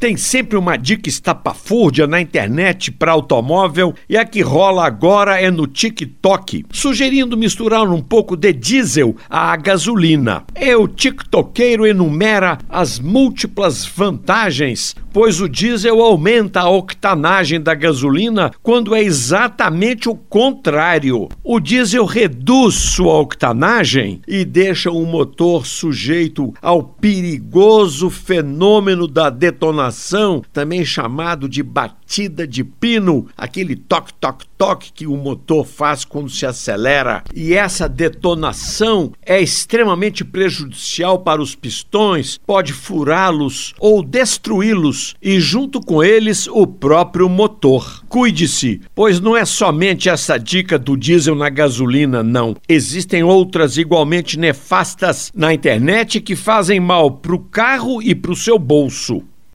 tem sempre uma dica estapafúrdia na internet para automóvel e a que rola agora é no TikTok, sugerindo misturar um pouco de diesel à gasolina. E o TikTokeiro enumera as múltiplas vantagens, pois o diesel aumenta a octanagem da gasolina quando é exatamente o contrário. O diesel reduz sua octanagem e deixa o motor sujeito ao perigoso fenômeno da detonação, também chamado de batida de pino, aquele toque, toque, toque que o motor faz quando se acelera. E essa detonação é extremamente prejudicial para os pistões, pode furá-los ou destruí-los e, junto com eles, o próprio motor. Cuide-se, pois não é somente essa dica do diesel na gasolina, não. Existem outras igualmente nefastas na internet que fazem mal para o carro e para o seu bolso.